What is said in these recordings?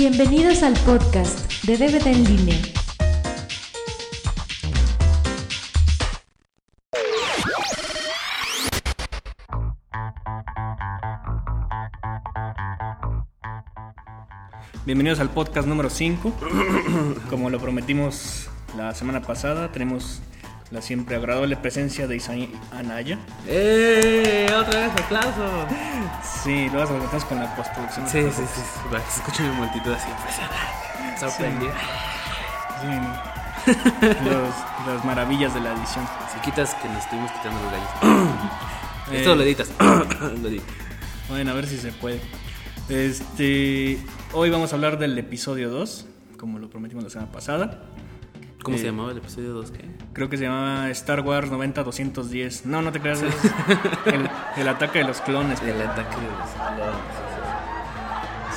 Bienvenidos al podcast de DVD en línea. Bienvenidos al podcast número 5. Como lo prometimos la semana pasada, tenemos la siempre agradable presencia de Isaí Anaya. ¡Eh! ¡Otra vez aplauso! Sí, lo vas a contar con la postproducción. Sí, sí, sí. sí. Va, se escucha mi multitud así impresionante. Sorprendida. Sí. Los- las maravillas de la edición. Si quitas que nos estuvimos quitando los gallos. Eh. Esto lo editas. lo editas. Bueno, a ver si se puede. Este, hoy vamos a hablar del episodio 2, como lo prometimos la semana pasada. ¿Cómo Eh. se llamaba el episodio 2? ¿Qué? Creo que se llamaba Star Wars 90-210. No, no te creas, el, el ataque de los clones. El ataque de los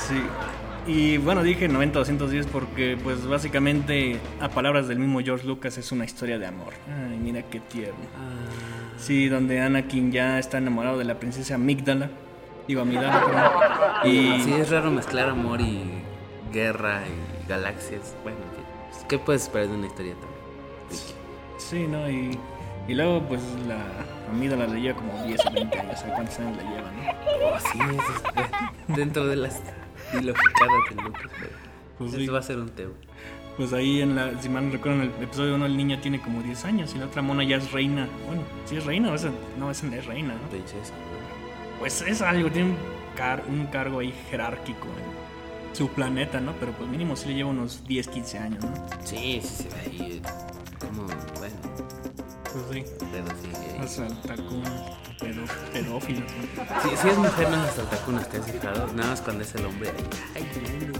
Sí. Y bueno, dije 90-210 porque pues básicamente a palabras del mismo George Lucas es una historia de amor. Ay, mira qué tierno. Ah, Sí, donde Anakin ya está enamorado de la princesa Amígdala. Digo, Amidala, perdón. Y Sí, es raro mezclar amor y guerra y galaxias. Bueno. Pues, ¿qué puedes esperar de una historia friki? sí, ¿no? Y, y luego pues la Amígdala le lleva como 10 o 20 años, ¿sabes cuántos años le lleva, no? Oh, sí, eso es dentro de las ilogicadas de Lucas. Pues eso sí. va a ser un tema. Pues ahí en la, si mal no recuerdo, en el episodio 1 el niño tiene como 10 años y la otra mona ya es reina. Bueno, sí es reina o esa, no, no es reina, ¿no? Princesa. ¿no? Pues es algo, tiene un, car- un cargo ahí jerárquico en su planeta, ¿no? Pero pues mínimo sí le lleva unos 10, 15 años, ¿no? Sí, sí, se ve ahí. eh, Como, bueno, Pues sí. pero sí. ahí. Los altacunas, pedo, pedófilos. si es mujer, no es hasta tacunas, ¿te has fijado? Nada más cuando es el hombre. ahí, Ay, qué lindo.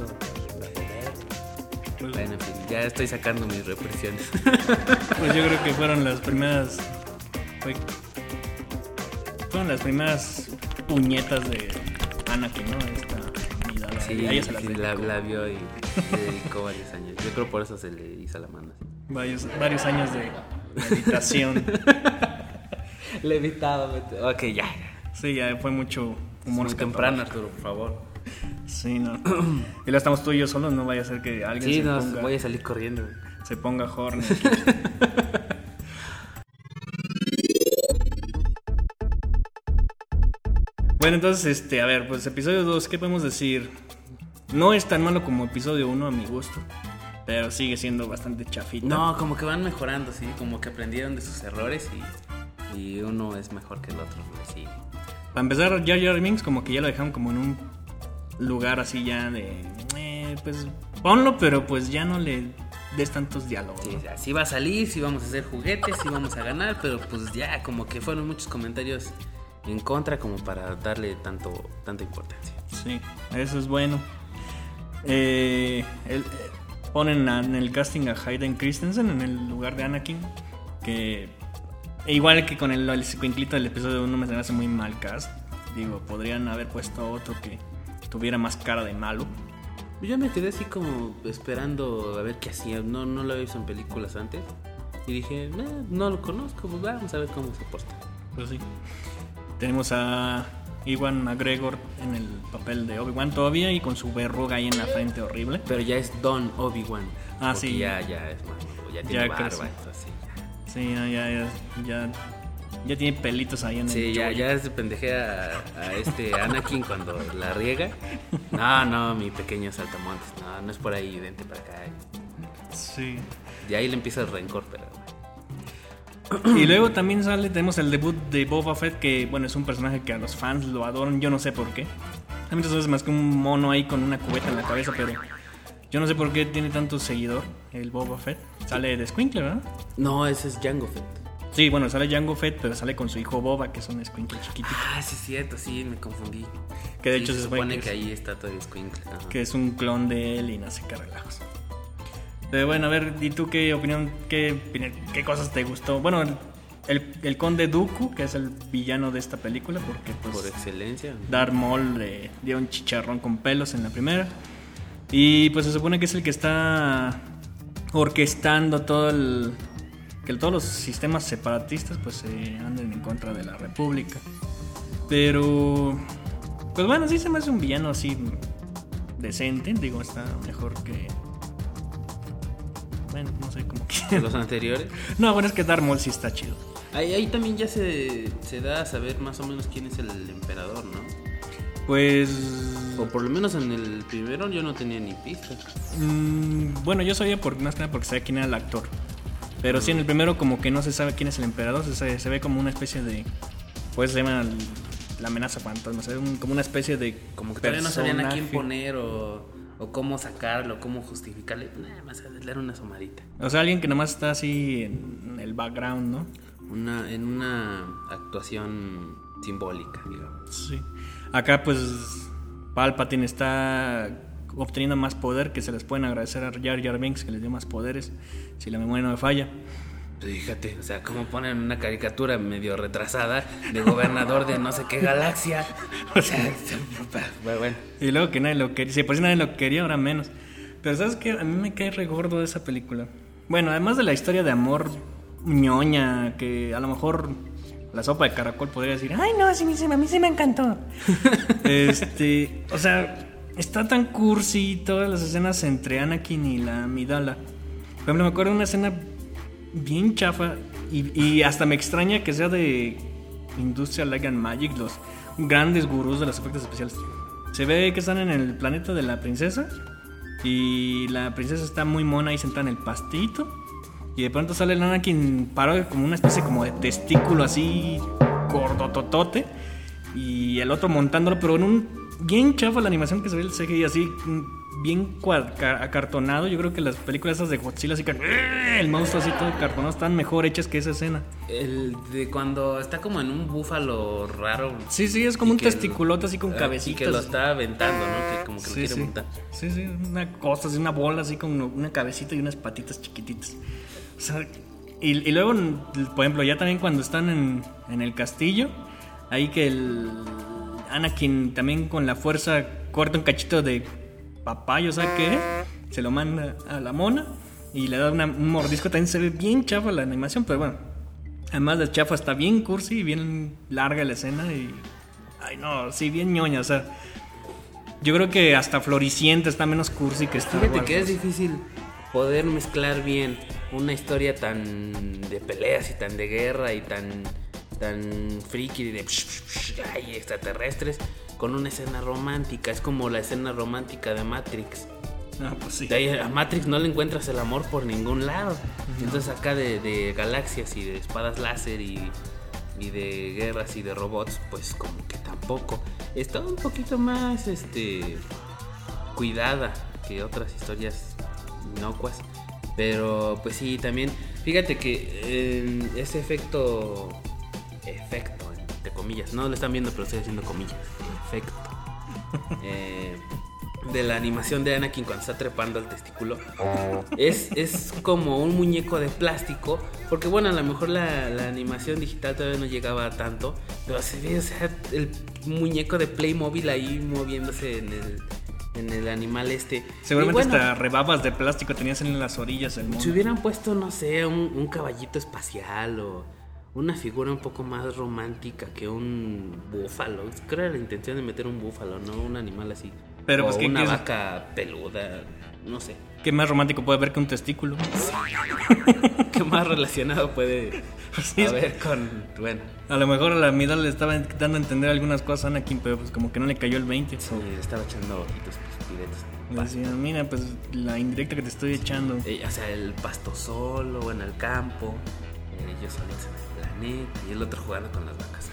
Pues, Bueno, en fin, ya estoy sacando mis represiones. pues yo creo que fueron las primeras. fue- fueron las primeras puñetas de Anakin, ¿no? Sí, Y a ella se las sí, dedicó. la, la vio y le dedicó varios años. Yo creo por eso se le hizo la mano. varios, varios años de meditación. Levitado, ok, ya. Sí, ya fue mucho humor Muy temprano, Arturo, por favor. Sí, no. Y lo estamos tú y yo solos, no vaya a ser que alguien Sí, se, no, ponga, voy a salir corriendo. se ponga horny. bueno, entonces, este, a ver, pues episodio 2, ¿qué podemos decir? No es tan malo como episodio 1 a mi gusto, pero sigue siendo bastante chafita. No, como que van mejorando, sí, como que aprendieron de sus errores y, y uno es mejor que el otro, pues, sí. Para empezar, Jar Jar Binks como que ya lo dejaron como en un lugar así ya de... eh, pues ponlo, pero pues ya no le des tantos diálogos. Sí, ¿no? sí va a salir, sí vamos a hacer juguetes, sí vamos a ganar, pero pues ya como que fueron muchos comentarios en contra como para darle tanto tanta importancia. Sí, eso es bueno. Eh, el- eh, ponen a- en el casting a Hayden Christensen en el lugar de Anakin. Que e igual que con el, el del episodio 1 me se hace muy mal cast. Digo, podrían haber puesto otro que tuviera más cara de malo. Yo me quedé así como esperando a ver qué hacía, no, no lo había visto en películas antes y dije, "Eh, no lo conozco, pues vamos a ver cómo se porta. Pues sí. Tenemos a Iwan McGregor en el papel de Obi-Wan todavía y con su verruga ahí en la frente horrible. Pero ya es Don Obi-Wan. Ah, sí. Ya, ya es más, ya tiene Ya barba, entonces ya. Sí, ya, ya, ya, ya, tiene pelitos ahí en el Sí, ya, ya se pendejea a, a este Anakin cuando la riega. No, no, mi pequeño saltamontes, no, no es por ahí, vente para acá. Sí. Y ahí le empieza el rencor, pero... Y luego también sale, tenemos el debut de Boba Fett, que bueno, es un personaje que a los fans lo adoran, yo no sé por qué. A mí es más que un mono ahí con una cubeta en la cabeza, pero yo no sé por qué tiene tanto seguidor el Boba Fett. Sale de Squinkler, ¿verdad? No, ese es Jango Fett. Sí, bueno, sale Jango Fett, pero sale con su hijo Boba, que es un Squinkler chiquitito. Ah, sí es cierto, sí, me confundí. Que de Sí, hecho se, supone que, que es, ahí está todo el Squinkle. que es un clon de él y no sé qué relajos. Pero bueno, a ver, ¿y tú qué opinión, qué, qué cosas te gustó? Bueno, el, el conde Dooku, que es el villano de esta película, porque pues... Por excelencia. Darth Maul le dio un chicharrón con pelos en la primera. Y pues se supone que es el que está orquestando todo el. que todos los sistemas separatistas pues se anden en contra de la República. Pero. Pues bueno, sí se me hace un villano así decente, digo, está mejor que... Bueno, no sé cómo De que... los anteriores. No, bueno, es que Darth Maul sí está chido. Ahí, ahí también ya se, se da a saber más o menos quién es el emperador, ¿no? Pues... O por lo menos en el primero yo no tenía ni pista. mm, bueno, yo sabía por, más que nada porque sabía quién era el actor. Pero sí, en el primero como que no se sabe quién es el emperador, se, sabe- se ve como una especie de... Pues se llama la amenaza fantasma, se ve un- como una especie de... Como que todavía no sabían a quién poner o, o cómo sacarlo, cómo justificarle. Nada más darle una asomadita. O sea, alguien que nomás está así en el background, ¿no? Una, en una actuación simbólica, digamos. Sí. Acá pues Palpatine está obteniendo más poder que se les pueden agradecer a Jar Jar Binks que les dio más poderes, si la memoria no me falla. Fíjate, o sea, como ponen una caricatura medio retrasada de gobernador de no sé qué galaxia. O sea, bueno. Y luego que nadie lo quería, si por si nadie lo quería, ahora menos. Pero sabes que a mí me cae regordo de esa película. Bueno, además de la historia de amor ñoña, que a lo mejor la sopa de caracol podría decir, ay no, sí, sí, a mí sí me encantó. este, o sea, está tan cursi todas las escenas entre Anakin y la Amidala. Por ejemplo, me acuerdo de una escena bien chafa y, y hasta me extraña que sea de Industrial Light and Magic, los grandes gurús de los efectos especiales. Se ve que están en el planeta de la princesa y la princesa está muy mona ahí sentada en el pastito y de pronto sale el Anakin parado como una especie como de testículo así gordototote y el otro montándolo pero en un bien chafa la animación que se ve el CGI así bien acartonado yo creo que las películas esas de Godzilla así que el monstruo así todo cartonado están mejor hechas que esa escena El de cuando está como en un búfalo raro. sí sí es como un testiculote así con ah, cabecitas Y que lo está aventando, ¿no? Que como que lo quiere sí. montar. Sí, sí, una cosa, así, una bola así con una cabecita y unas patitas chiquititas. O sea, y, y luego, por ejemplo, ya también cuando están en, en el castillo, ahí que el Anakin también con la fuerza corta un cachito de papaya, o sea que se lo manda a la mona y le da una- un mordisco. También se ve bien chafa la animación, pero bueno. Además, la chafa está bien cursi y bien larga la escena y. Ay, no, sí, bien ñoña, o sea. Yo creo que hasta Floricienta está menos cursi que Star Fíjate que es difícil poder mezclar bien una historia tan de peleas y tan de guerra y tan tan friki de psh, psh, psh, ay, extraterrestres con una escena romántica. Es como la escena romántica de Matrix. Ah, pues sí. De ahí a Matrix no le encuentras el amor por ningún lado. Entonces acá de, de galaxias y de espadas láser y, y de guerras y de robots, pues como que tampoco. Está un poquito más este cuidada que otras historias inocuas. Pero pues sí, también, fíjate que eh, ese efecto, efecto, comillas, no lo están viendo, pero estoy haciendo comillas, efecto. eh, de la animación de Anakin cuando está trepando al testículo. Es, es como un muñeco de plástico porque bueno a lo mejor la, la animación digital todavía no llegaba a tanto pero se ve o sea el muñeco de Playmobil ahí moviéndose en el en el animal este. Seguramente bueno, hasta rebabas de plástico tenías en las orillas el mono. si hubieran puesto, no sé, un, un caballito espacial o una figura un poco más romántica que un búfalo. Creo que era la intención de meter un búfalo, no un animal así. Pero, o pues, ¿qué- una es? vaca peluda, no sé. ¿Qué más romántico puede haber que un testículo? ¿Qué más relacionado puede Sí, haber con, bueno, A lo mejor a la mirada le estaba dando a entender algunas cosas a Anakin, pero pues como que no le cayó el 20. sí, estaba echando ojitos piretes. Le decía, mira, pues la indirecta que te estoy echando. Eh, o sea, el pasto solo en el campo, eh, en el y el otro jugando con las vacas.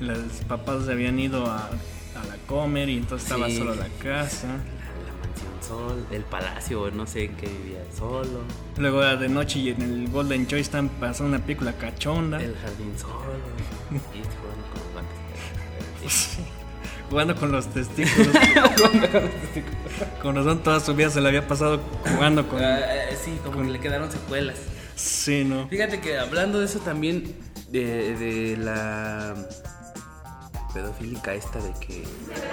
Los papás se habían ido a, a la comer y entonces estaba Sí. solo la casa. La, la mansión sol, el palacio, no sé en qué vivía solo, Luego de noche y en el Golden Choice están pasando una película cachonda. el jardín solo, y este jugando con los guantes. Jugando con los testículos. con razón toda su vida se le había pasado jugando con... Eh, sí, como que le quedaron secuelas. Sí, ¿no? Fíjate que hablando de eso también, de, de la pedofílica esta de que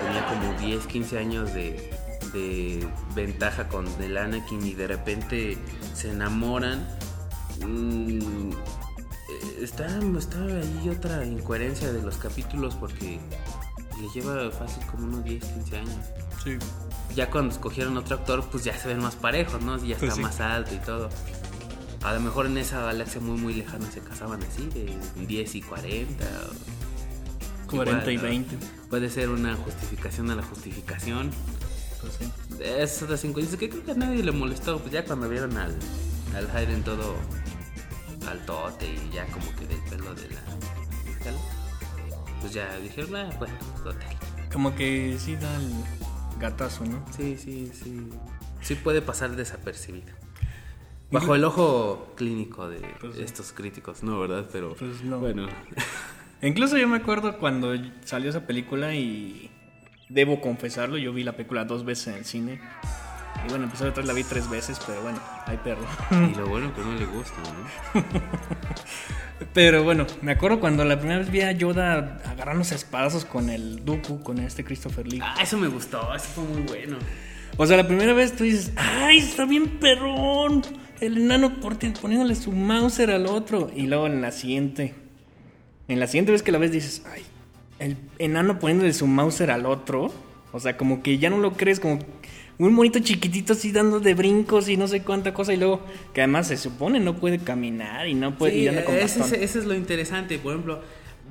tenía como 10, 15 años de, de ventaja con el Anakin y de repente se enamoran. mm, está, está ahí otra incoherencia de los capítulos porque le lleva fácil como unos 10, 15 años. Sí. Ya cuando escogieron otro actor, pues ya se ven más parejos, ¿no? Ya Pues está sí. más alto y todo. A lo mejor en esa galaxia muy, muy lejana se casaban así, de 10 y 40. o- 40 y igual, ¿no? 20. Puede ser una justificación a la justificación. Pues sí. Es otra cinco que creo que a nadie le molestó. Pues ya cuando vieron al, al Hayden todo altote y ya como que del pelo de la. tal, Pues ya dijeron, ah, bueno, total. Como que sí da el gatazo, ¿no? Sí, sí, sí. Sí puede pasar desapercibido. Bajo el ojo clínico de Pues estos críticos, no, ¿verdad? Pero Pues no. bueno. Incluso yo me acuerdo cuando salió esa película y debo confesarlo, yo vi la película dos veces en el cine. Y bueno, empezó detrás la vi tres veces, pero bueno, hay perro. y lo bueno que no le gusta, ¿no? Pero bueno, me acuerdo cuando la primera vez vi a Yoda agarrándose a espadazos con el Dooku, con este Christopher Lee. Ah, eso me gustó, eso fue muy bueno. O sea, la primera vez tú dices, ¡ay, está bien perrón! El enano poniéndole su Mauser al otro. Y luego en la siguiente, en la siguiente vez que la ves dices, ¡ay! El enano poniéndole su Mauser al otro. O sea, como que ya no lo crees, como un monito chiquitito así dando de brincos y no sé cuánta cosa. Y luego, que además se supone no puede caminar y no puede. Sí, y anda con ese, bastón. ese- ese es lo interesante. Por ejemplo,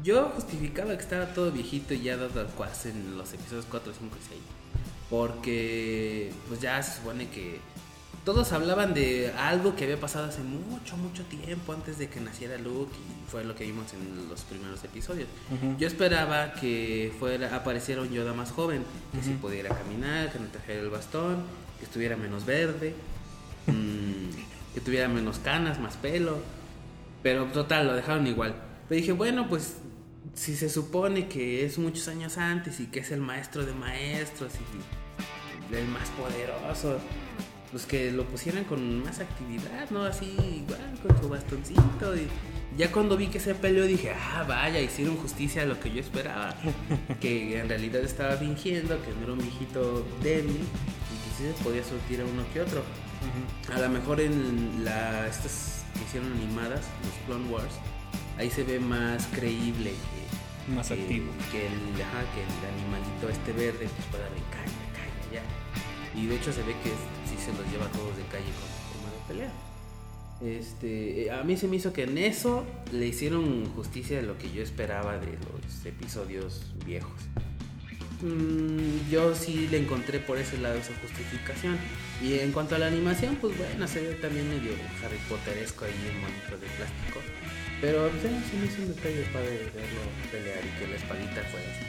yo justificaba que estaba todo viejito y ya dado al cuas en los episodios 4, 5 y 6. Porque pues ya se supone que todos hablaban de algo que había pasado hace mucho, mucho tiempo antes de que naciera Luke y fue lo que vimos en los primeros episodios. Yo esperaba que fuera apareciera un Yoda más joven, que si pudiera caminar, que no trajera el bastón, que estuviera menos verde, mm, que tuviera menos canas, más pelo. Pero total, lo dejaron igual. Pero dije, bueno, pues si se supone que es muchos años antes y que es el maestro de maestros y el más poderoso, pues que lo pusieran con más actividad, ¿no? Así, igual, con su bastoncito. Y ya cuando vi que se peleó dije, ah, vaya, hicieron justicia a lo que yo esperaba. que en realidad estaba fingiendo, que no era un viejito débil y que sí se podía surtir a uno que otro. A lo mejor en la, estas que hicieron animadas, los Clone Wars, ahí se ve más creíble que, Más que- activo. Que el, ajá, que el animalito este verde pues pueda darle caña, caña ya. Y de hecho se ve que sí se los lleva a todos de calle con forma de pelea. Este, eh, a mí se me hizo que en eso le hicieron justicia a lo que yo esperaba de los episodios viejos. Mm, yo sí le encontré por ese lado esa justificación. Y en cuanto a la animación, pues bueno, se ve también medio Harry Potteresco ahí el monito de plástico. Pero pues, eh, sí me hizo un detalle padre de verlo pelear y que la espadita fuera así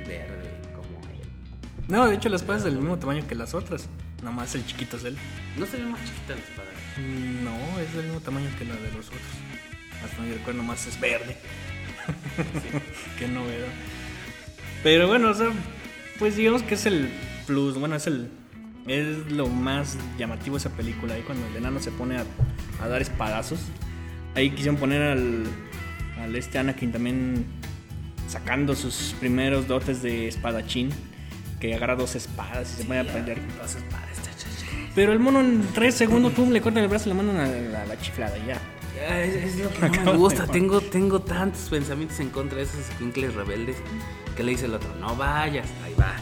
y verde. No, de hecho la espada es del mismo tamaño que las otras. Nomás el chiquito es él. No se ve más chiquita la espada. No, es del mismo tamaño que la de los otros. Hasta donde recuerdo nomás es verde. Qué novedad. Pero bueno, o sea, pues digamos que es el plus, bueno, es el es lo más llamativo de esa película ahí cuando el enano se pone a, a dar espadazos. Ahí quisieron poner al, al este Anakin también sacando sus primeros dotes de espadachín, que agarra dos espadas y se pone a pelear. Dos espadas. Pero el mono en tres segundos, pum, le cortan el brazo y le mandan a la, la chiflada y ya. Ah, Es, es lo que no me gusta. Tengo, tengo tantos pensamientos en contra de esos squinkles rebeldes que le dice el otro, no vayas, ahí va.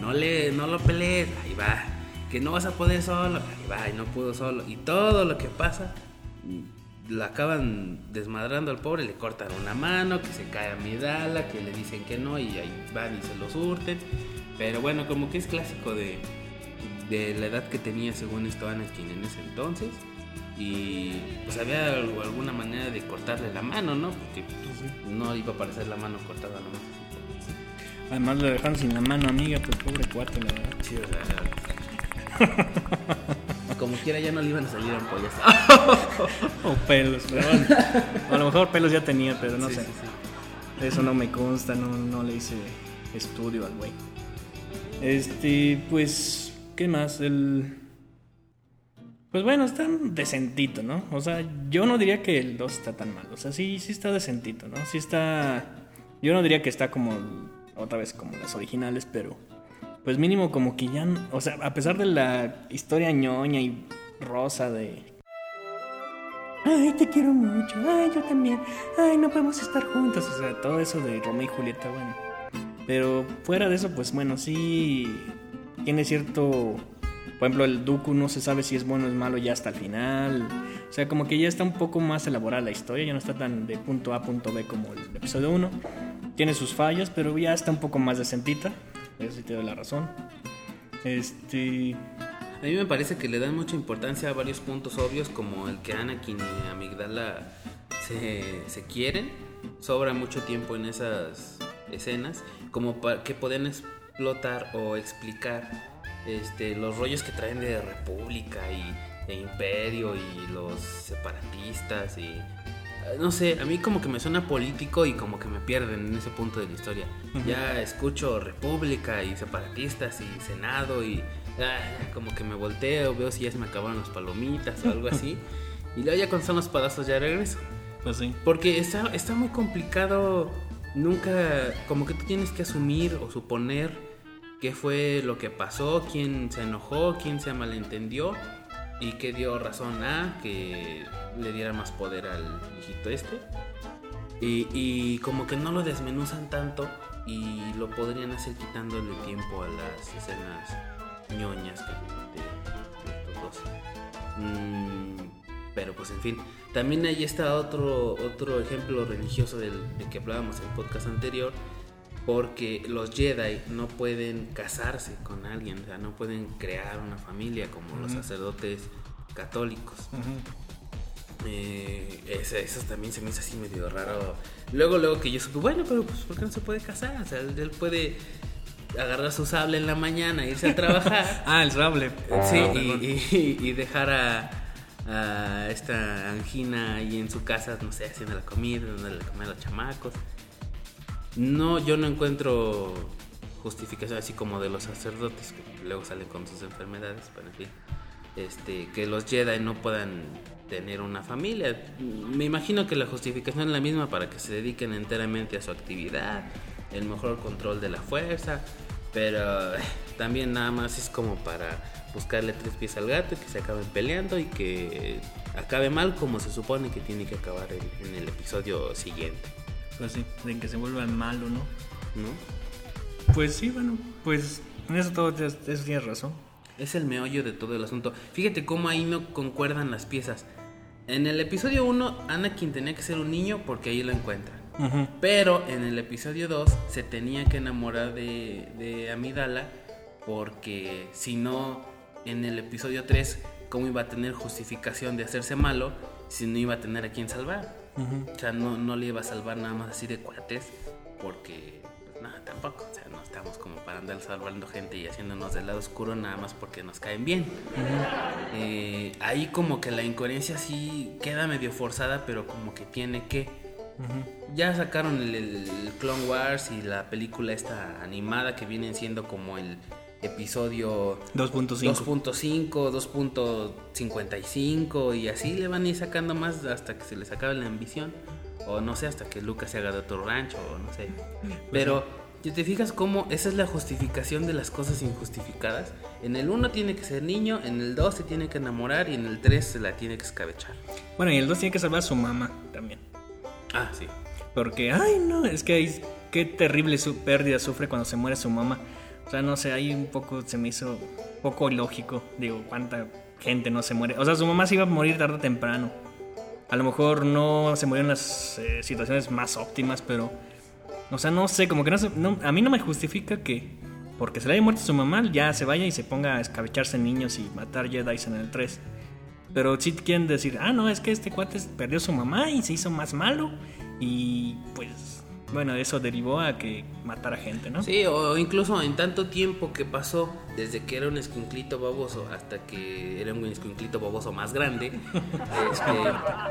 No le, no lo pelees, ahí va. Que no vas a poder solo, ahí va, y no pudo solo. Y todo lo que pasa, la acaban desmadrando al pobre, le cortan una mano, que se cae a Midala, que le dicen que no, y ahí van y se lo surten. Pero bueno, como que es clásico de, de la edad que tenía según esto Anakin en ese entonces. Y pues había algo- alguna manera de cortarle la mano, ¿no? Porque pues, no iba a aparecer la mano cortada nomás. Además lo dejaron sin la mano, amiga, pues pobre cuate, la verdad. Sí, o sea, como quiera ya no le iban a salir ampollas. O pelos, pero bueno. A lo mejor pelos ya tenía, pero no Sí, sé. sí, sí. Eso no me consta, no, no le hice estudio al güey. Este, pues, ¿qué más? El... Pues bueno, está decentito, ¿no? O sea, yo no diría que el 2 está tan mal. O sea, sí, sí está decentito, ¿no? Sí está... Yo no diría que está como, otra vez, como las originales, pero... Pues mínimo como que ya... O sea, a pesar de la historia ñoña y rosa de... Ay, te quiero mucho. Ay, yo también. Ay, no podemos estar juntos. O sea, todo eso de Romeo y Julieta, bueno. Pero fuera de eso, pues bueno, sí tiene cierto... Por ejemplo, el Dooku no se sabe si es bueno o es malo ya hasta el final. O sea, como que ya está un poco más elaborada la historia, ya no está tan de punto A a punto B como el episodio 1. Tiene sus fallas, pero ya está un poco más decentita. Eso sí te doy la razón. Este... A mí me parece que le dan mucha importancia a varios puntos obvios, como el que Anakin y Amigdala se, se quieren. Sobra mucho tiempo en esas escenas, como para que pueden explotar o explicar este, los rollos que traen de República y de Imperio y los separatistas y no sé, a mí como que me suena político y como que me pierden en ese punto de la historia. Ya escucho República y separatistas y Senado y ah, como que me volteo, veo si ya se me acabaron las palomitas o algo así. y luego ya cuando son los padazos ya regreso. Pues sí. Porque está, está muy complicado, nunca, como que tú tienes que asumir o suponer qué fue lo que pasó, quién se enojó, quién se malentendió y qué dio razón a que le diera más poder al hijito este. Y, y como que no lo desmenuzan tanto y lo podrían hacer quitándole tiempo a las escenas ñoñas que de, de estos dos. Mm, pero pues en fin, también ahí está otro, otro ejemplo religioso del, de que hablábamos en el podcast anterior, porque los Jedi no pueden casarse con alguien, o sea, no pueden crear una familia como los sacerdotes católicos. Eh, eso, eso también se me hizo así medio raro. Luego, luego que yo supe, bueno, pero pues ¿por qué no se puede casar? O sea, él puede agarrar su sable en la mañana, irse a trabajar. Ah, el sable. Sí, Ah, y, y- y dejar a, esta Angina ahí en su casa, no sé, haciendo la comida, dándole de comer a los chamacos. No, yo no encuentro justificación así como de los sacerdotes, que luego salen con sus enfermedades, pero en fin. Este, que los Jedi no puedan tener una familia. Me imagino que la justificación es la misma para que se dediquen enteramente a su actividad, el mejor control de la fuerza, pero eh, también nada más es como para buscarle tres pies al gato y que se acaben peleando y que acabe mal como se supone que tiene que acabar en, en el episodio siguiente, Pues sí, de que se vuelvan malo, ¿no? ¿no? Pues sí, bueno, pues en eso todo eso tienes razón. Es el meollo de todo el asunto. Fíjate cómo ahí no concuerdan las piezas. En el episodio 1, Anakin tenía que ser un niño porque ahí lo encuentra. Pero en el episodio 2 se tenía que enamorar de, de Amidala porque si no, en el episodio 3, ¿cómo iba a tener justificación de hacerse malo si no iba a tener a quien salvar? O sea, no, no le iba a salvar nada más así de cuates porque, pues nada, tampoco. O sea, no estamos como para andar salvando gente y haciéndonos del lado oscuro nada más porque nos caen bien. Eh, ahí como que la incoherencia sí queda medio forzada, pero como que tiene que. Ya sacaron el, el Clone Wars y la película esta animada que vienen siendo como el episodio 2.5. 2.5, 2.55 y así le van a ir sacando más hasta que se les acabe la ambición. O no sé, hasta que Lucas se haga de otro rancho, o no sé. Pero, si te fijas cómo esa es la justificación de las cosas injustificadas. En el 1 tiene que ser niño, en el 2 se tiene que enamorar y en el 3 se la tiene que escabechar. Bueno, y el 2 tiene que salvar a su mamá también. Ah, sí. Porque, ay, no, es que hay- qué terrible su pérdida sufre cuando se muere su mamá. O sea, no sé, ahí un poco se me hizo poco ilógico. Digo, cuánta gente no se muere. O sea, su mamá se iba a morir tarde o temprano. A lo mejor no se murió en las eh, situaciones más óptimas, pero. O sea, no sé, como que no, se- A mí no me justifica que. Porque se le haya muerto su mamá, ya se vaya y se ponga a escabecharse niños y matar Jedi en el 3. Pero sí quieren decir, ah, no, es que este cuate perdió su mamá y se hizo más malo. Y pues, bueno, eso derivó a que matara gente, ¿no? Sí, o incluso en tanto tiempo que pasó desde que era un escuinclito baboso hasta que era un escuinclito baboso más grande, este,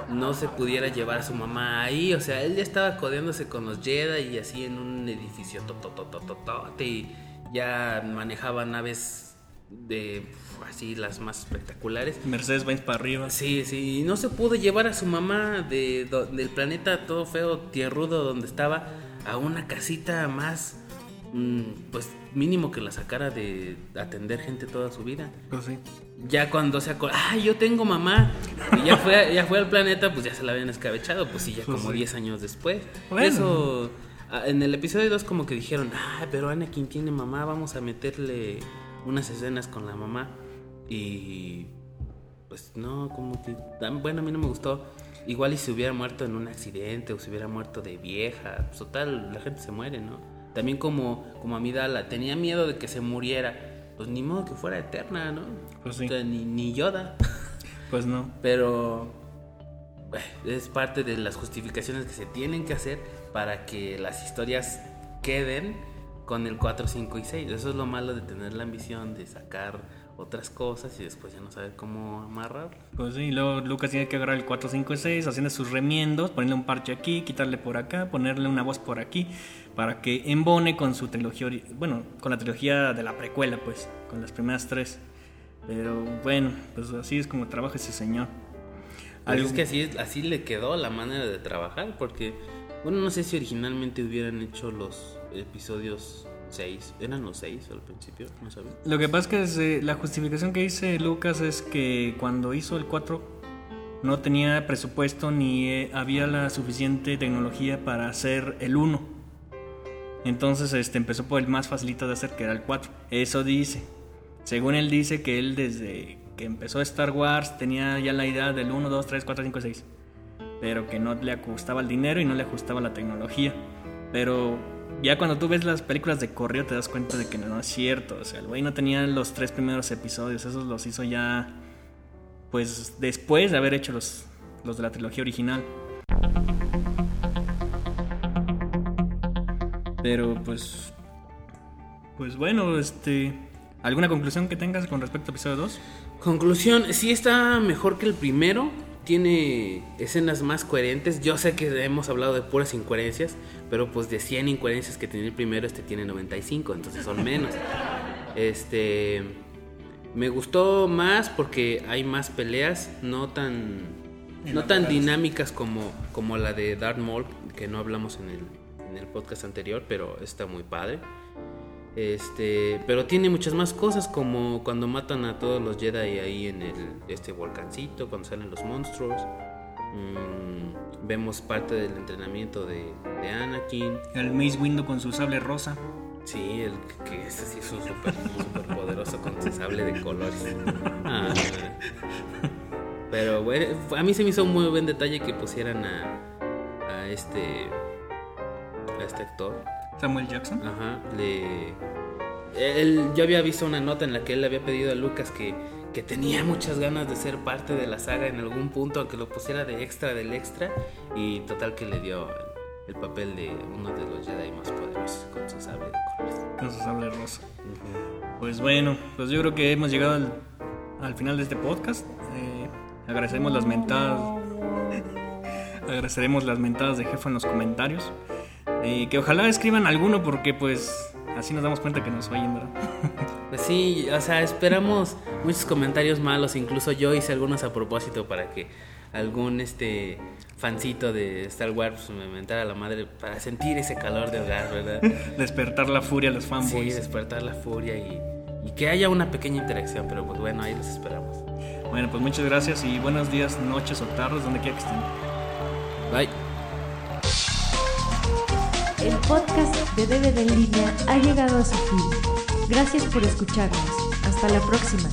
no se pudiera llevar a su mamá ahí. O sea, él ya estaba codeándose con los Jedi y así en un edificio tototototote y ya manejaba naves de así las más espectaculares. Mercedes Benz para arriba. Sí, sí, y no se pudo llevar a su mamá de, do- del planeta todo feo, tierrudo donde estaba, a una casita más, mm, pues mínimo que la sacara de atender gente toda su vida. Pues sí. Ya cuando se acordó, ah, yo tengo mamá, y ya fue, ya fue al planeta, pues ya se la habían escabechado, pues sí, ya Pues como sí. 10 años después. Bueno. Eso, Ah, En el episodio 2 como que dijeron, ah, pero Anakin tiene mamá, vamos a meterle unas escenas con la mamá. Y pues no, como que, bueno, a mí no me gustó. Igual y se hubiera muerto en un accidente o se hubiera muerto de vieja. Pues, total, la gente se muere, ¿no? También como, como Amidala, tenía miedo de que se muriera. Pues ni modo que fuera eterna, ¿no? Pues sí. O sea, ni, ni Yoda. Pues no. Pero eh, es parte de las justificaciones que se tienen que hacer para que las historias queden con el 4, 5 y 6. Eso es lo malo de tener la ambición de sacar otras cosas y después ya no saber cómo amarrar. Pues sí, luego Lucas tiene que agarrar el 4, 5 y 6, haciendo sus remiendos, ponerle un parche aquí, quitarle por acá, ponerle una voz por aquí, para que embone con su trilogía, bueno, con la trilogía de la precuela, pues, con las primeras tres. Pero bueno, pues así es como trabaja ese señor. Algo- es que así, así le quedó la manera de trabajar porque, bueno, no sé si originalmente hubieran hecho los episodios 6. ¿Eran los 6 al principio? No sabía. Lo que pasa es que la justificación que dice Lucas es que cuando hizo el 4 no tenía presupuesto ni eh, había la suficiente tecnología para hacer el 1. Entonces este, empezó por el más facilito de hacer, que era el 4. Eso dice. Según él dice que él desde que empezó Star Wars tenía ya la idea del 1, 2, 3, 4, 5, 6. Pero que no le ajustaba el dinero y no le ajustaba la tecnología. Pero ya cuando tú ves las películas de correo te das cuenta de que no, es cierto. O sea, el güey no tenía los tres primeros episodios. Esos los hizo ya, pues después de haber hecho los, los de la trilogía original. Pero pues, pues bueno, este, ¿alguna conclusión que tengas con respecto al episodio 2? Conclusión, sí está mejor que el primero. Tiene escenas más coherentes. Yo sé que hemos hablado de puras incoherencias, pero pues de 100 incoherencias que tenía el primero, este tiene 95, entonces son menos. Este me gustó más porque hay más peleas, no tan no tan dinámicas como, como la de Darth Maul, que no hablamos en el, en el podcast anterior, pero está muy padre. Este, pero tiene muchas más cosas como cuando matan a todos los Jedi ahí en el este volcancito, cuando salen los monstruos. Mm, vemos parte del entrenamiento de, de Anakin. El Mace Windu con su sable rosa. Sí, el que ese sí es un super, super poderoso con su sable de colores. Ah, pero bueno, a mí se me hizo un muy buen detalle que pusieran a, a este a este actor. Samuel Jackson. Ajá, le él, yo había visto una nota en la que él le había pedido a Lucas que, que tenía muchas ganas de ser parte de la saga en algún punto, aunque lo pusiera de extra del extra, y total que le dio el, el papel de uno de los Jedi más poderosos con su sable de colores. Con su sable rosa. Pues bueno, pues yo creo que hemos llegado al, al final de este podcast. Eh, agradecemos las mentadas. agradeceremos las mentadas de jefa en los comentarios. Y que ojalá escriban alguno porque pues así nos damos cuenta que nos oyen, ¿verdad? Pues sí, o sea, esperamos muchos comentarios malos, incluso yo hice algunos a propósito para que algún este fancito de Star Wars me mentara la madre para sentir ese calor de hogar, ¿verdad? Despertar la furia a los Sí, fanboys. despertar la furia y, y que haya una pequeña interacción, pero pues bueno, ahí los esperamos. Bueno, pues muchas gracias y buenos días, noches o tardes, donde quiera que estén. Bye. El podcast de DVD en línea ha llegado a su fin. Gracias por escucharnos. Hasta la próxima.